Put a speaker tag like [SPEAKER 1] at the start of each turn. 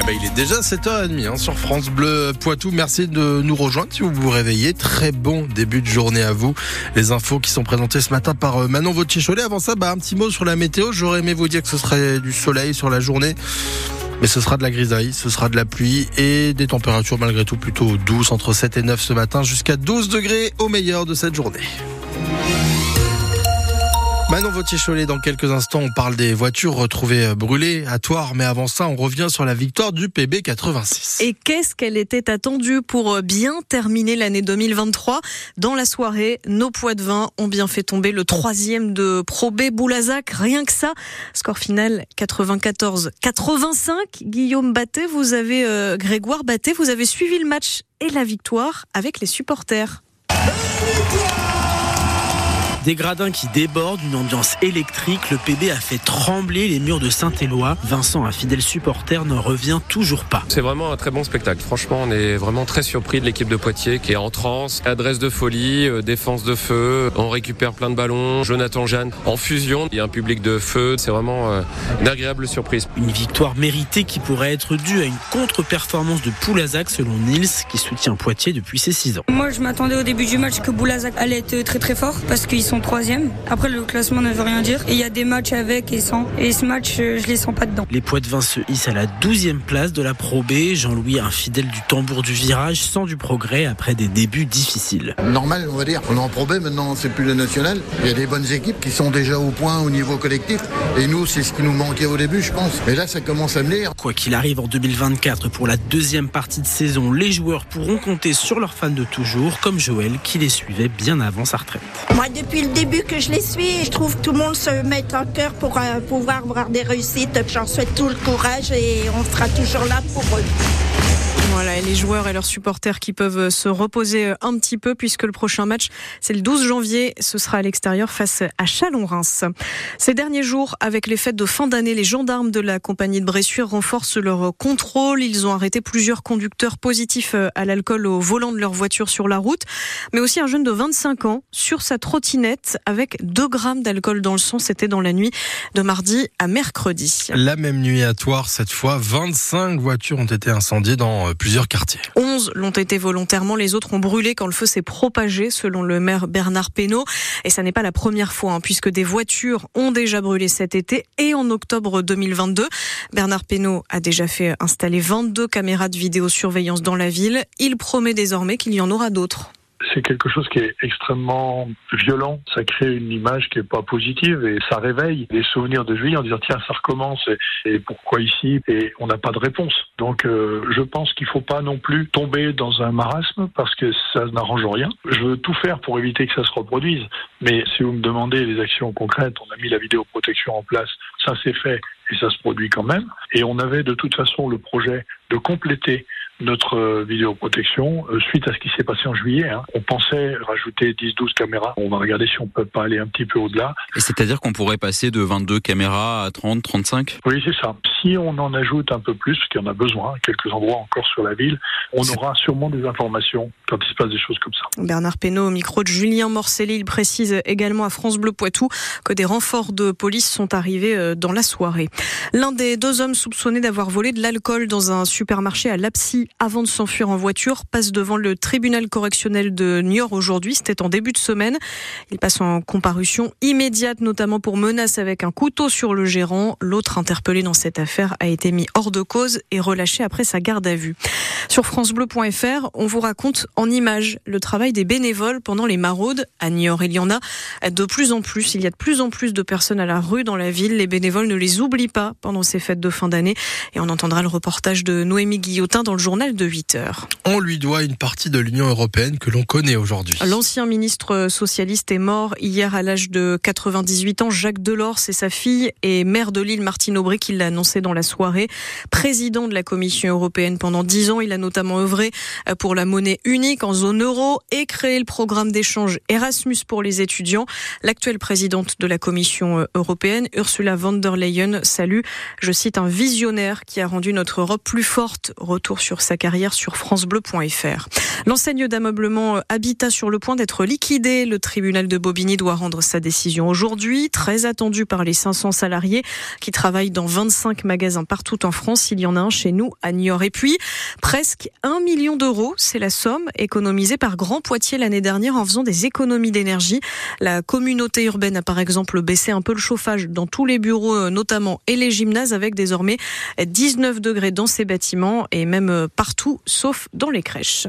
[SPEAKER 1] Eh ben, il est déjà 7h30 hein, sur France Bleu Poitou. Merci de nous rejoindre si vous vous réveillez. Très bon début de journée à vous. Les infos qui sont présentées ce matin par euh, Manon Vautier-Cholet. Avant ça, bah, un petit mot sur la météo. J'aurais aimé vous dire que ce serait du soleil sur la journée. Mais ce sera de la grisaille, ce sera de la pluie et des températures malgré tout plutôt douces entre 7 et 9 ce matin jusqu'à 12 degrés au meilleur de cette journée. Manon Vautier-Cholet, dans quelques instants, on parle des voitures retrouvées brûlées à Toire, mais avant ça, on revient sur la victoire du PB 86.
[SPEAKER 2] Et qu'est-ce qu'elle était attendue pour bien terminer l'année 2023 Dans la soirée, nos poids de vin ont bien fait tomber le troisième de Pro B Boulazac, rien que ça. Score final 94-85. Guillaume Batté, vous avez, euh, Grégoire Batté, vous avez suivi le match et la victoire avec les supporters.
[SPEAKER 3] Des gradins qui débordent, une ambiance électrique. Le PB a fait trembler les murs de Saint-Éloi. Vincent, un fidèle supporter, ne revient toujours pas.
[SPEAKER 4] C'est vraiment un très bon spectacle. Franchement, on est vraiment très surpris de l'équipe de Poitiers qui est en transe. Adresse de folie, euh, défense de feu. On récupère plein de ballons. Jonathan Jeanne en fusion. Il y a un public de feu. C'est vraiment euh, une agréable surprise.
[SPEAKER 3] Une victoire méritée qui pourrait être due à une contre-performance de Poulazac selon Nils qui soutient Poitiers depuis ses 6 ans.
[SPEAKER 5] Moi, je m'attendais au début du match que Boulazac allait être très très fort parce qu'ils sont troisième. Après, le classement ne veut rien dire. Et il y a des matchs avec et sans. Et ce match, euh, je les sens pas dedans.
[SPEAKER 3] Les poids de vin se hissent à la 12e place de la Pro B. Jean-Louis, un fidèle du tambour du virage, sent du progrès après des débuts difficiles.
[SPEAKER 6] Normal, on va dire. On est en Pro B, maintenant, c'est plus le national. Il y a des bonnes équipes qui sont déjà au point au niveau collectif. Et nous, c'est ce qui nous manquait au début, je pense. Mais là, ça commence à venir.
[SPEAKER 3] Quoi qu'il arrive en 2024, pour la deuxième partie de saison, les joueurs pourront compter sur leurs fans de toujours, comme Joël, qui les suivait bien avant sa retraite.
[SPEAKER 7] Moi, depuis le début que je les suis, je trouve que tout le monde se met en cœur pour euh, pouvoir avoir des réussites. J'en souhaite tout le courage et on sera toujours là pour eux.
[SPEAKER 2] Voilà, et les joueurs et leurs supporters qui peuvent se reposer un petit peu puisque le prochain match, c'est le 12 janvier. Ce sera à l'extérieur face à Chalon-Reims. Ces derniers jours, avec les fêtes de fin d'année, les gendarmes de la compagnie de Bressuire renforcent leur contrôle. Ils ont arrêté plusieurs conducteurs positifs à l'alcool au volant de leur voiture sur la route, mais aussi un jeune de 25 ans sur sa trottinette avec 2 grammes d'alcool dans le sang. C'était dans la nuit de mardi à mercredi.
[SPEAKER 1] La même nuit à Toire, cette fois, 25 voitures ont été incendiées dans plusieurs quartiers.
[SPEAKER 2] 11 l'ont été volontairement, les autres ont brûlé quand le feu s'est propagé, selon le maire Bernard Pénaud. Et ça n'est pas la première fois, hein, puisque des voitures ont déjà brûlé cet été et en octobre 2022. Bernard Pénaud a déjà fait installer 22 caméras de vidéosurveillance dans la ville. Il promet désormais qu'il y en aura d'autres
[SPEAKER 8] c'est quelque chose qui est extrêmement violent. Ça crée une image qui est pas positive et ça réveille les souvenirs de juillet en disant tiens ça recommence et, pourquoi ici? Et on n'a pas de réponse. Donc euh, je pense qu'il faut pas non plus tomber dans un marasme parce que ça n'arrange rien. Je veux tout faire pour éviter que ça se reproduise. Mais si vous me demandez les actions concrètes, on a mis la vidéoprotection en place, ça c'est fait et ça se produit quand même. Et on avait de toute façon le projet de compléter notre vidéoprotection euh, suite à ce qui s'est passé en juillet. Hein. On pensait rajouter 10-12 caméras. On va regarder si on peut pas aller un petit peu au-delà.
[SPEAKER 9] Et c'est-à-dire qu'on pourrait passer de 22 caméras à 30, 35
[SPEAKER 8] Oui, c'est ça. Si on en ajoute un peu plus, parce qu'il y en a besoin, quelques endroits encore sur la ville, on aura sûrement des informations quand il se passe des choses comme ça.
[SPEAKER 2] Bernard Pénaud, au micro de Julien Morcelli, il précise également à France Bleu Poitou que des renforts de police sont arrivés euh, dans la soirée. L'un des deux hommes soupçonnés d'avoir volé de l'alcool dans un supermarché à Lapsy avant de s'enfuir en voiture passe devant le tribunal correctionnel de Niort aujourd'hui. C'était en début de semaine. Il passe en comparution immédiate, notamment pour menace avec un couteau sur le gérant. L'autre interpellé dans cette affaire a été mis hors de cause et relâché après sa garde à vue. Sur francebleu.fr, on vous raconte en images le travail des bénévoles pendant les maraudes. À Niort, il y en a de plus en plus. Il y a de plus en plus de personnes à la rue dans la ville. Les bénévoles ne les oublient pas pendant ces fêtes de fin d'année. Et on entendra le reportage de Noémie Guillotin dans le journal de 8 heures.
[SPEAKER 1] On lui doit une partie de l'Union européenne que l'on connaît aujourd'hui.
[SPEAKER 2] L'ancien ministre socialiste est mort hier à l'âge de 98 ans. Jacques Delors, c'est sa fille et maire de l'île Martine Aubry qui l'a annoncé dans la soirée. Président de la Commission européenne pendant 10 ans, il a notamment œuvré pour la monnaie unique en zone euro et créé le programme d'échange Erasmus pour les étudiants. L'actuelle présidente de la Commission européenne, Ursula von der Leyen, salue, je cite, un visionnaire qui a rendu notre Europe plus forte. Retour sur sa carrière sur francebleu.fr. L'enseigne d'ameublement Habitat sur le point d'être liquidée. Le tribunal de Bobigny doit rendre sa décision aujourd'hui, très attendue par les 500 salariés qui travaillent dans 25 partout en France. Il y en a un chez nous à Niort. Et puis, presque un million d'euros, c'est la somme économisée par Grand Poitiers l'année dernière en faisant des économies d'énergie. La communauté urbaine a par exemple baissé un peu le chauffage dans tous les bureaux euh, notamment et les gymnases avec désormais 19 degrés dans ces bâtiments et même euh, partout sauf dans les crèches.